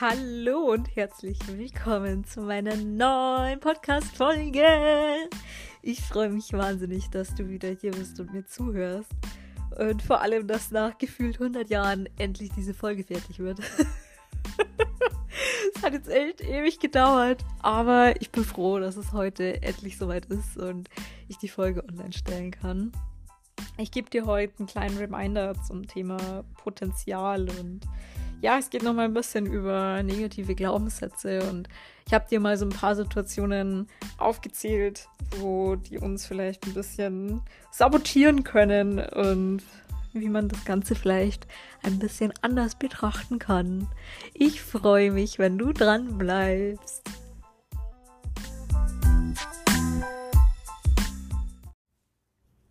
Hallo und herzlich willkommen zu meiner neuen Podcast-Folge. Ich freue mich wahnsinnig, dass du wieder hier bist und mir zuhörst. Und vor allem, dass nach gefühlt 100 Jahren endlich diese Folge fertig wird. Es hat jetzt echt ewig gedauert, aber ich bin froh, dass es heute endlich soweit ist und ich die Folge online stellen kann. Ich gebe dir heute einen kleinen Reminder zum Thema Potenzial und ja, es geht nochmal ein bisschen über negative Glaubenssätze und ich habe dir mal so ein paar Situationen aufgezählt, wo die uns vielleicht ein bisschen sabotieren können und wie man das Ganze vielleicht ein bisschen anders betrachten kann. Ich freue mich, wenn du dran bleibst.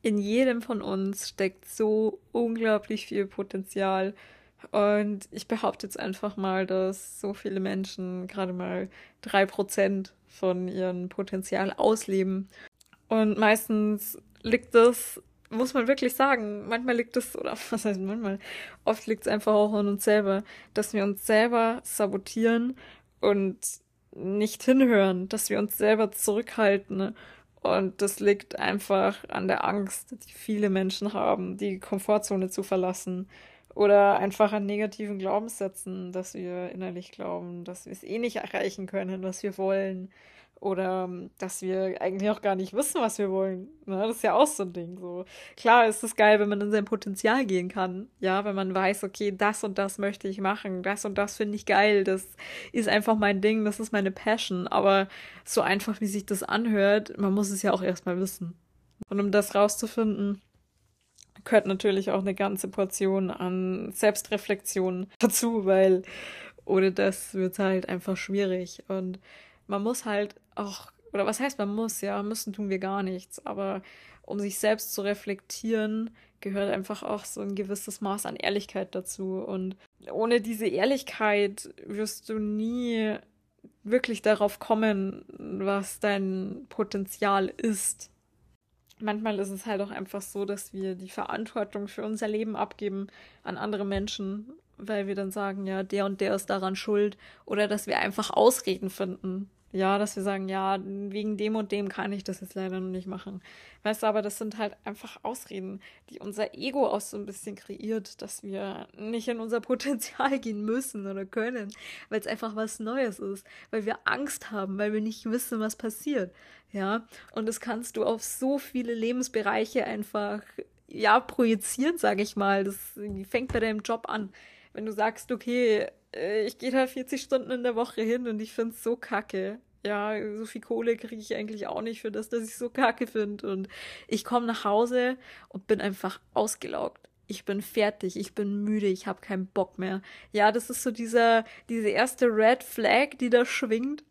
In jedem von uns steckt so unglaublich viel Potenzial und ich behaupte jetzt einfach mal, dass so viele Menschen gerade mal drei Prozent von ihrem Potenzial ausleben. Und meistens liegt das, muss man wirklich sagen, manchmal liegt es, oder was heißt manchmal, oft liegt es einfach auch an uns selber, dass wir uns selber sabotieren und nicht hinhören, dass wir uns selber zurückhalten. Und das liegt einfach an der Angst, die viele Menschen haben, die Komfortzone zu verlassen oder einfach an negativen Glaubenssätzen, dass wir innerlich glauben, dass wir es eh nicht erreichen können, was wir wollen. Oder ähm, dass wir eigentlich auch gar nicht wissen, was wir wollen. Ne? Das ist ja auch so ein Ding. So. Klar ist es geil, wenn man in sein Potenzial gehen kann. Ja, wenn man weiß, okay, das und das möchte ich machen, das und das finde ich geil, das ist einfach mein Ding, das ist meine Passion. Aber so einfach, wie sich das anhört, man muss es ja auch erstmal wissen. Und um das rauszufinden, gehört natürlich auch eine ganze Portion an Selbstreflexion dazu, weil ohne das wird es halt einfach schwierig. Und man muss halt auch, oder was heißt man muss, ja, müssen tun wir gar nichts, aber um sich selbst zu reflektieren, gehört einfach auch so ein gewisses Maß an Ehrlichkeit dazu. Und ohne diese Ehrlichkeit wirst du nie wirklich darauf kommen, was dein Potenzial ist manchmal ist es halt auch einfach so, dass wir die Verantwortung für unser Leben abgeben an andere Menschen, weil wir dann sagen, ja, der und der ist daran schuld oder dass wir einfach Ausreden finden, ja, dass wir sagen, ja, wegen dem und dem kann ich das jetzt leider noch nicht machen. Weißt du, aber das sind halt einfach Ausreden, die unser Ego auch so ein bisschen kreiert, dass wir nicht in unser Potenzial gehen müssen oder können, weil es einfach was Neues ist, weil wir Angst haben, weil wir nicht wissen, was passiert. Ja, und das kannst du auf so viele Lebensbereiche einfach, ja, projizieren, sage ich mal. Das fängt bei deinem Job an. Wenn du sagst, okay, äh, ich gehe da 40 Stunden in der Woche hin und ich finde es so kacke. Ja, so viel Kohle kriege ich eigentlich auch nicht für das, dass ich so kacke finde. Und ich komme nach Hause und bin einfach ausgelaugt. Ich bin fertig, ich bin müde, ich habe keinen Bock mehr. Ja, das ist so dieser, diese erste Red Flag, die da schwingt.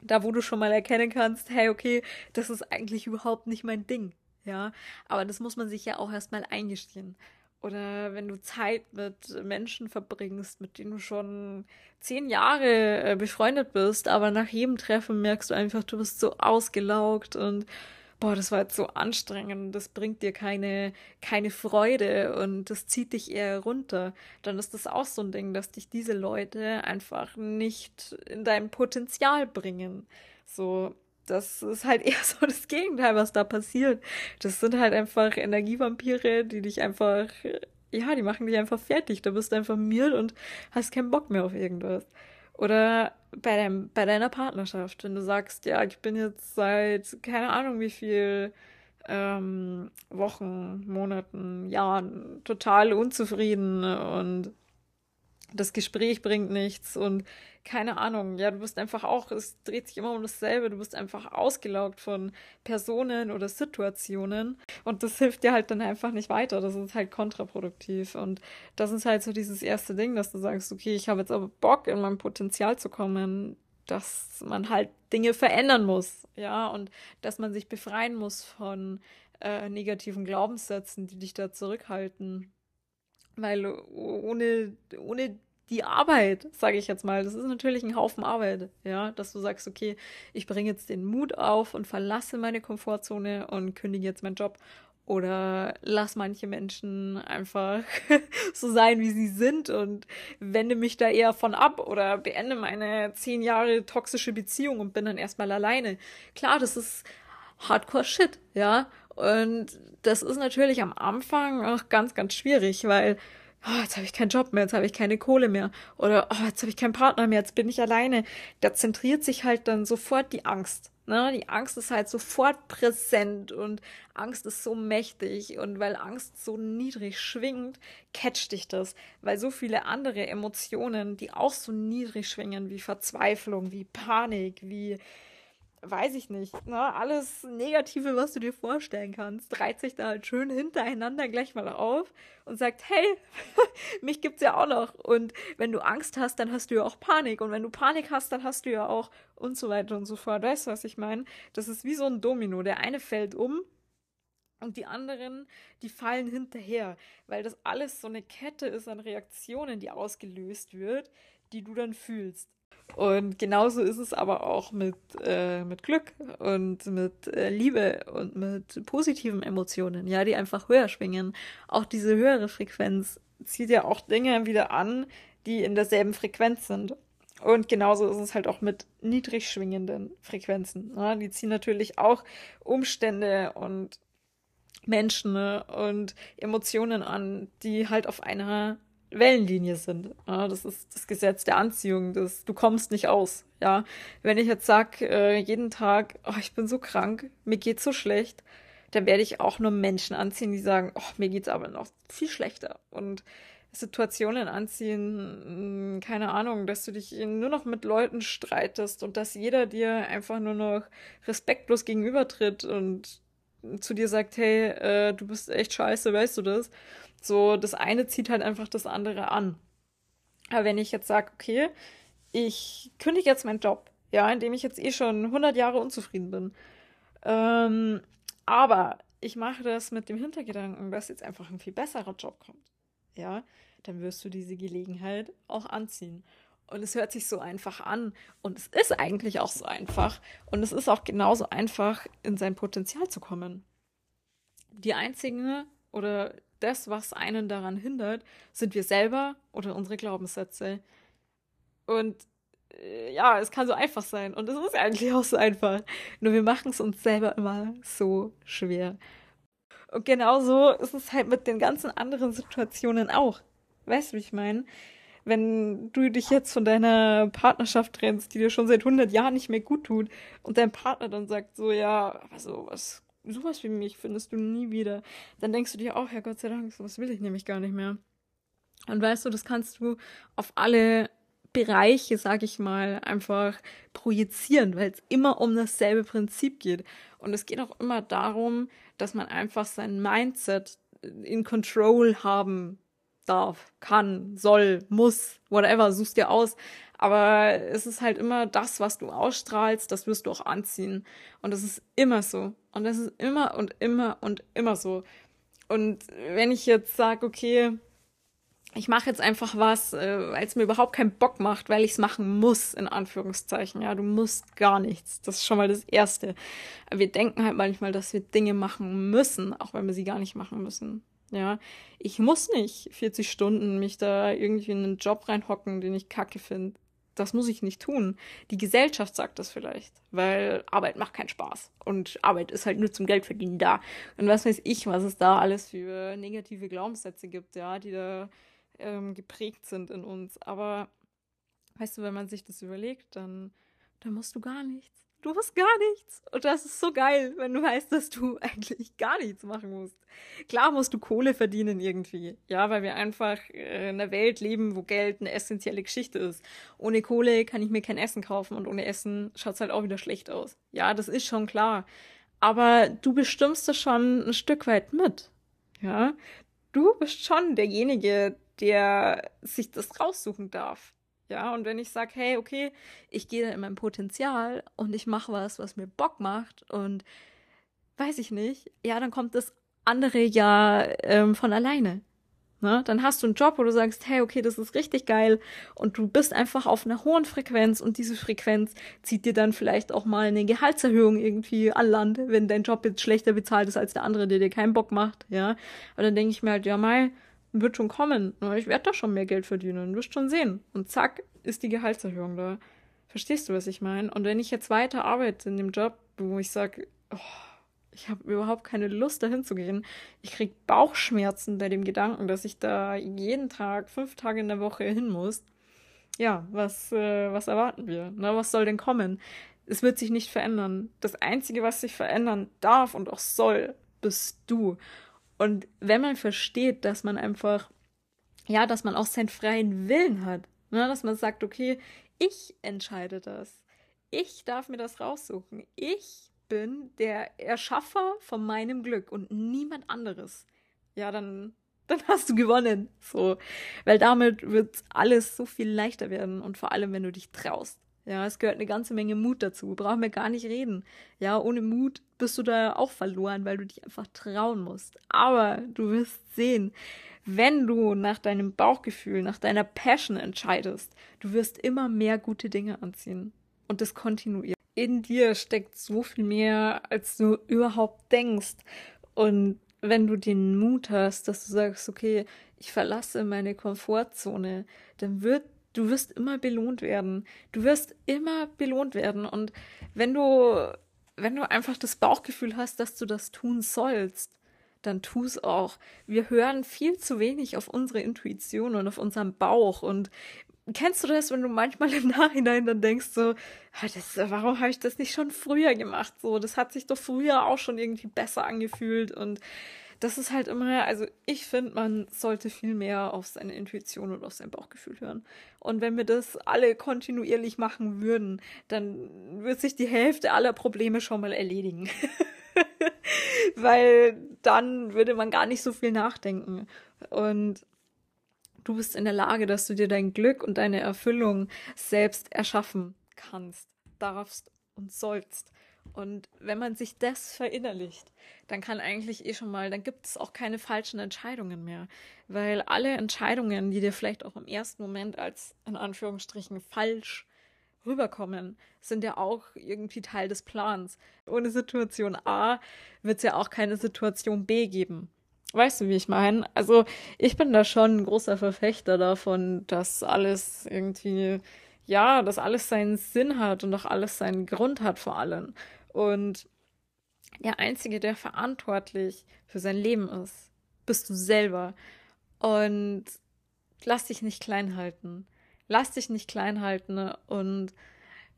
Da, wo du schon mal erkennen kannst, hey, okay, das ist eigentlich überhaupt nicht mein Ding. Ja, aber das muss man sich ja auch erstmal eingestehen. Oder wenn du Zeit mit Menschen verbringst, mit denen du schon zehn Jahre äh, befreundet bist, aber nach jedem Treffen merkst du einfach, du bist so ausgelaugt und boah, das war jetzt so anstrengend, das bringt dir keine, keine Freude und das zieht dich eher runter, dann ist das auch so ein Ding, dass dich diese Leute einfach nicht in dein Potenzial bringen. So, das ist halt eher so das Gegenteil, was da passiert. Das sind halt einfach Energievampire, die dich einfach, ja, die machen dich einfach fertig. Da bist du einfach müde und hast keinen Bock mehr auf irgendwas. Oder bei, deinem, bei deiner Partnerschaft, wenn du sagst, ja, ich bin jetzt seit keine Ahnung wie viel ähm, Wochen, Monaten, Jahren total unzufrieden und das Gespräch bringt nichts und keine Ahnung, ja, du bist einfach auch, es dreht sich immer um dasselbe, du bist einfach ausgelaugt von Personen oder Situationen und das hilft dir halt dann einfach nicht weiter, das ist halt kontraproduktiv und das ist halt so dieses erste Ding, dass du sagst, okay, ich habe jetzt aber Bock, in mein Potenzial zu kommen, dass man halt Dinge verändern muss, ja, und dass man sich befreien muss von äh, negativen Glaubenssätzen, die dich da zurückhalten weil ohne, ohne die Arbeit, sage ich jetzt mal, das ist natürlich ein Haufen Arbeit, ja, dass du sagst, okay, ich bringe jetzt den Mut auf und verlasse meine Komfortzone und kündige jetzt meinen Job Oder lass manche Menschen einfach so sein, wie sie sind und wende mich da eher von ab oder beende meine zehn Jahre toxische Beziehung und bin dann erstmal alleine. Klar, das ist Hardcore-Shit, ja. Und das ist natürlich am Anfang auch ganz, ganz schwierig, weil oh, jetzt habe ich keinen Job mehr, jetzt habe ich keine Kohle mehr oder oh, jetzt habe ich keinen Partner mehr, jetzt bin ich alleine. Da zentriert sich halt dann sofort die Angst. Ne? Die Angst ist halt sofort präsent und Angst ist so mächtig und weil Angst so niedrig schwingt, catcht dich das, weil so viele andere Emotionen, die auch so niedrig schwingen, wie Verzweiflung, wie Panik, wie weiß ich nicht, ne, alles Negative, was du dir vorstellen kannst, reiht sich da halt schön hintereinander gleich mal auf und sagt, hey, mich gibt's ja auch noch. Und wenn du Angst hast, dann hast du ja auch Panik. Und wenn du Panik hast, dann hast du ja auch und so weiter und so fort. Weißt du, was ich meine? Das ist wie so ein Domino. Der eine fällt um und die anderen, die fallen hinterher, weil das alles so eine Kette ist an Reaktionen, die ausgelöst wird, die du dann fühlst. Und genauso ist es aber auch mit, äh, mit Glück und mit äh, Liebe und mit positiven Emotionen, ja, die einfach höher schwingen. Auch diese höhere Frequenz zieht ja auch Dinge wieder an, die in derselben Frequenz sind. Und genauso ist es halt auch mit niedrig schwingenden Frequenzen. Ja, die ziehen natürlich auch Umstände und Menschen ne, und Emotionen an, die halt auf einer Wellenlinie sind. Ja, das ist das Gesetz der Anziehung. Das, du kommst nicht aus. Ja, wenn ich jetzt sag äh, jeden Tag, oh, ich bin so krank, mir geht's so schlecht, dann werde ich auch nur Menschen anziehen, die sagen, oh, mir geht's aber noch viel schlechter. Und Situationen anziehen, hm, keine Ahnung, dass du dich nur noch mit Leuten streitest und dass jeder dir einfach nur noch respektlos gegenübertritt und zu dir sagt, hey, äh, du bist echt scheiße, weißt du das? So, das eine zieht halt einfach das andere an. Aber wenn ich jetzt sage, okay, ich kündige jetzt meinen Job, ja, in dem ich jetzt eh schon 100 Jahre unzufrieden bin, ähm, aber ich mache das mit dem Hintergedanken, dass jetzt einfach ein viel besserer Job kommt, ja, dann wirst du diese Gelegenheit auch anziehen. Und es hört sich so einfach an. Und es ist eigentlich auch so einfach. Und es ist auch genauso einfach, in sein Potenzial zu kommen. Die einzige oder das, was einen daran hindert, sind wir selber oder unsere Glaubenssätze. Und äh, ja, es kann so einfach sein. Und es ist eigentlich auch so einfach. Nur wir machen es uns selber immer so schwer. Und genauso ist es halt mit den ganzen anderen Situationen auch. Weißt du, wie ich meine? Wenn du dich jetzt von deiner Partnerschaft trennst, die dir schon seit 100 Jahren nicht mehr gut tut, und dein Partner dann sagt so, ja, also was sowas wie mich findest du nie wieder. Dann denkst du dir auch, ja Gott sei Dank, sowas will ich nämlich gar nicht mehr. Und weißt du, das kannst du auf alle Bereiche, sag ich mal, einfach projizieren, weil es immer um dasselbe Prinzip geht. Und es geht auch immer darum, dass man einfach sein Mindset in Control haben darf, kann, soll, muss, whatever, suchst dir aus. Aber es ist halt immer das, was du ausstrahlst, das wirst du auch anziehen. Und das ist immer so. Und das ist immer und immer und immer so. Und wenn ich jetzt sage, okay, ich mache jetzt einfach was, äh, weil es mir überhaupt keinen Bock macht, weil ich es machen muss, in Anführungszeichen. Ja, du musst gar nichts. Das ist schon mal das Erste. Wir denken halt manchmal, dass wir Dinge machen müssen, auch wenn wir sie gar nicht machen müssen. Ja, ich muss nicht 40 Stunden mich da irgendwie in einen Job reinhocken, den ich kacke finde das muss ich nicht tun. Die Gesellschaft sagt das vielleicht, weil Arbeit macht keinen Spaß und Arbeit ist halt nur zum Geldverdienen da. Und was weiß ich, was es da alles für negative Glaubenssätze gibt, ja, die da ähm, geprägt sind in uns. Aber weißt du, wenn man sich das überlegt, dann, dann musst du gar nichts du musst gar nichts. Und das ist so geil, wenn du weißt, dass du eigentlich gar nichts machen musst. Klar musst du Kohle verdienen irgendwie. Ja, weil wir einfach äh, in einer Welt leben, wo Geld eine essentielle Geschichte ist. Ohne Kohle kann ich mir kein Essen kaufen und ohne Essen schaut's halt auch wieder schlecht aus. Ja, das ist schon klar. Aber du bestimmst das schon ein Stück weit mit. Ja, du bist schon derjenige, der sich das raussuchen darf. Ja, und wenn ich sage, hey, okay, ich gehe in mein Potenzial und ich mache was, was mir Bock macht und weiß ich nicht, ja, dann kommt das andere ja ähm, von alleine. Ne? Dann hast du einen Job, wo du sagst, hey, okay, das ist richtig geil und du bist einfach auf einer hohen Frequenz und diese Frequenz zieht dir dann vielleicht auch mal eine Gehaltserhöhung irgendwie an Land, wenn dein Job jetzt schlechter bezahlt ist als der andere, der dir keinen Bock macht, ja. Aber dann denke ich mir halt, ja, mal, wird schon kommen. Ich werde da schon mehr Geld verdienen, wirst schon sehen. Und zack, ist die Gehaltserhöhung da. Verstehst du, was ich meine? Und wenn ich jetzt weiter arbeite in dem Job, wo ich sage, oh, ich habe überhaupt keine Lust, dahin zu gehen. Ich krieg Bauchschmerzen bei dem Gedanken, dass ich da jeden Tag, fünf Tage in der Woche hin muss. Ja, was, äh, was erwarten wir? Na, was soll denn kommen? Es wird sich nicht verändern. Das Einzige, was sich verändern darf und auch soll, bist du. Und wenn man versteht, dass man einfach, ja, dass man auch seinen freien Willen hat, ne, dass man sagt, okay, ich entscheide das. Ich darf mir das raussuchen. Ich bin der Erschaffer von meinem Glück und niemand anderes, ja, dann, dann hast du gewonnen. So. Weil damit wird alles so viel leichter werden und vor allem, wenn du dich traust. Ja, es gehört eine ganze Menge Mut dazu. Brauchen wir gar nicht reden. Ja, ohne Mut bist du da auch verloren, weil du dich einfach trauen musst. Aber du wirst sehen, wenn du nach deinem Bauchgefühl, nach deiner Passion entscheidest, du wirst immer mehr gute Dinge anziehen. Und das kontinuierlich in dir steckt so viel mehr, als du überhaupt denkst. Und wenn du den Mut hast, dass du sagst, okay, ich verlasse meine Komfortzone, dann wird du wirst immer belohnt werden. Du wirst immer belohnt werden und wenn du wenn du einfach das Bauchgefühl hast, dass du das tun sollst, dann tu es auch. Wir hören viel zu wenig auf unsere Intuition und auf unseren Bauch und Kennst du das, wenn du manchmal im Nachhinein dann denkst so, ah, das, warum habe ich das nicht schon früher gemacht? So, das hat sich doch früher auch schon irgendwie besser angefühlt und das ist halt immer, also ich finde, man sollte viel mehr auf seine Intuition und auf sein Bauchgefühl hören. Und wenn wir das alle kontinuierlich machen würden, dann wird sich die Hälfte aller Probleme schon mal erledigen. Weil dann würde man gar nicht so viel nachdenken. Und Du bist in der Lage, dass du dir dein Glück und deine Erfüllung selbst erschaffen kannst, darfst und sollst. Und wenn man sich das verinnerlicht, dann kann eigentlich eh schon mal, dann gibt es auch keine falschen Entscheidungen mehr. Weil alle Entscheidungen, die dir vielleicht auch im ersten Moment als in Anführungsstrichen falsch rüberkommen, sind ja auch irgendwie Teil des Plans. Ohne Situation A wird es ja auch keine Situation B geben. Weißt du, wie ich meine? Also, ich bin da schon ein großer Verfechter davon, dass alles irgendwie, ja, dass alles seinen Sinn hat und auch alles seinen Grund hat vor allem. Und der Einzige, der verantwortlich für sein Leben ist, bist du selber. Und lass dich nicht klein halten. Lass dich nicht klein halten und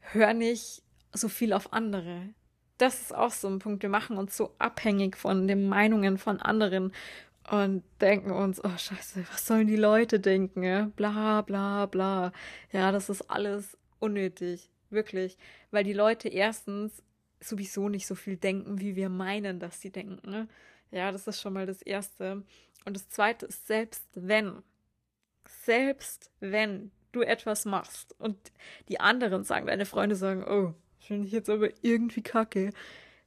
hör nicht so viel auf andere das ist auch so ein Punkt. Wir machen uns so abhängig von den Meinungen von anderen und denken uns, oh Scheiße, was sollen die Leute denken? Bla, bla, bla. Ja, das ist alles unnötig. Wirklich. Weil die Leute erstens sowieso nicht so viel denken, wie wir meinen, dass sie denken. Ne? Ja, das ist schon mal das Erste. Und das Zweite ist, selbst wenn, selbst wenn du etwas machst und die anderen sagen, deine Freunde sagen, oh, Finde ich jetzt aber irgendwie kacke.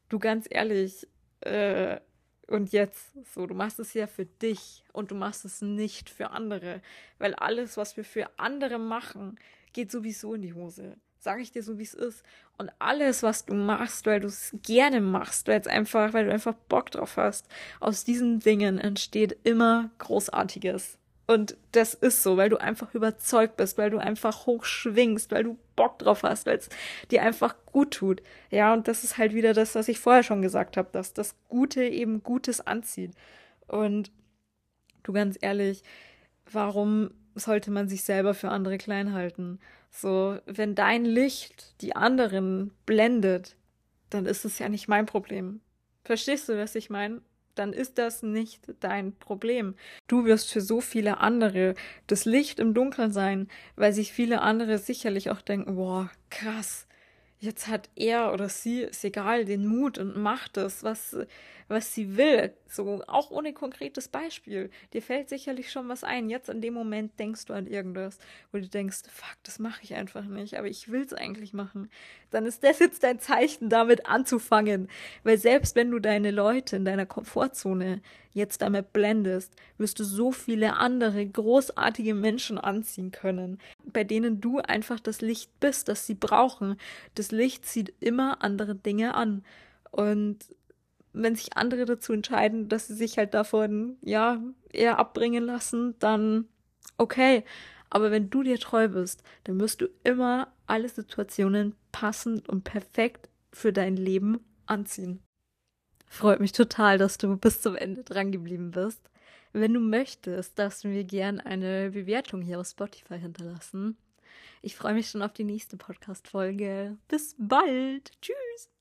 Du ganz ehrlich, äh, und jetzt, so, du machst es ja für dich und du machst es nicht für andere. Weil alles, was wir für andere machen, geht sowieso in die Hose. Sage ich dir so, wie es ist. Und alles, was du machst, weil du es gerne machst, weil einfach, weil du einfach Bock drauf hast, aus diesen Dingen entsteht immer Großartiges. Und das ist so, weil du einfach überzeugt bist, weil du einfach hochschwingst, weil du Bock drauf hast, weil es dir einfach gut tut. Ja, und das ist halt wieder das, was ich vorher schon gesagt habe, dass das Gute eben Gutes anzieht. Und du ganz ehrlich, warum sollte man sich selber für andere klein halten? So, wenn dein Licht die anderen blendet, dann ist es ja nicht mein Problem. Verstehst du, was ich meine? dann ist das nicht dein Problem. Du wirst für so viele andere das Licht im Dunkeln sein, weil sich viele andere sicherlich auch denken, boah, krass, jetzt hat er oder sie, ist egal, den Mut und macht es, was, was sie will. So, auch ohne konkretes Beispiel. Dir fällt sicherlich schon was ein. Jetzt in dem Moment denkst du an irgendwas, wo du denkst, fuck, das mache ich einfach nicht, aber ich will es eigentlich machen. Dann ist das jetzt dein Zeichen, damit anzufangen. Weil selbst wenn du deine Leute in deiner Komfortzone jetzt damit blendest, wirst du so viele andere großartige Menschen anziehen können, bei denen du einfach das Licht bist, das sie brauchen. Das Licht zieht immer andere Dinge an. Und wenn sich andere dazu entscheiden, dass sie sich halt davon, ja, eher abbringen lassen, dann okay. Aber wenn du dir treu bist, dann wirst du immer alle Situationen passend und perfekt für dein Leben anziehen. Freut mich total, dass du bis zum Ende dran geblieben bist. Wenn du möchtest, darfst du mir gern eine Bewertung hier auf Spotify hinterlassen. Ich freue mich schon auf die nächste Podcast-Folge. Bis bald. Tschüss.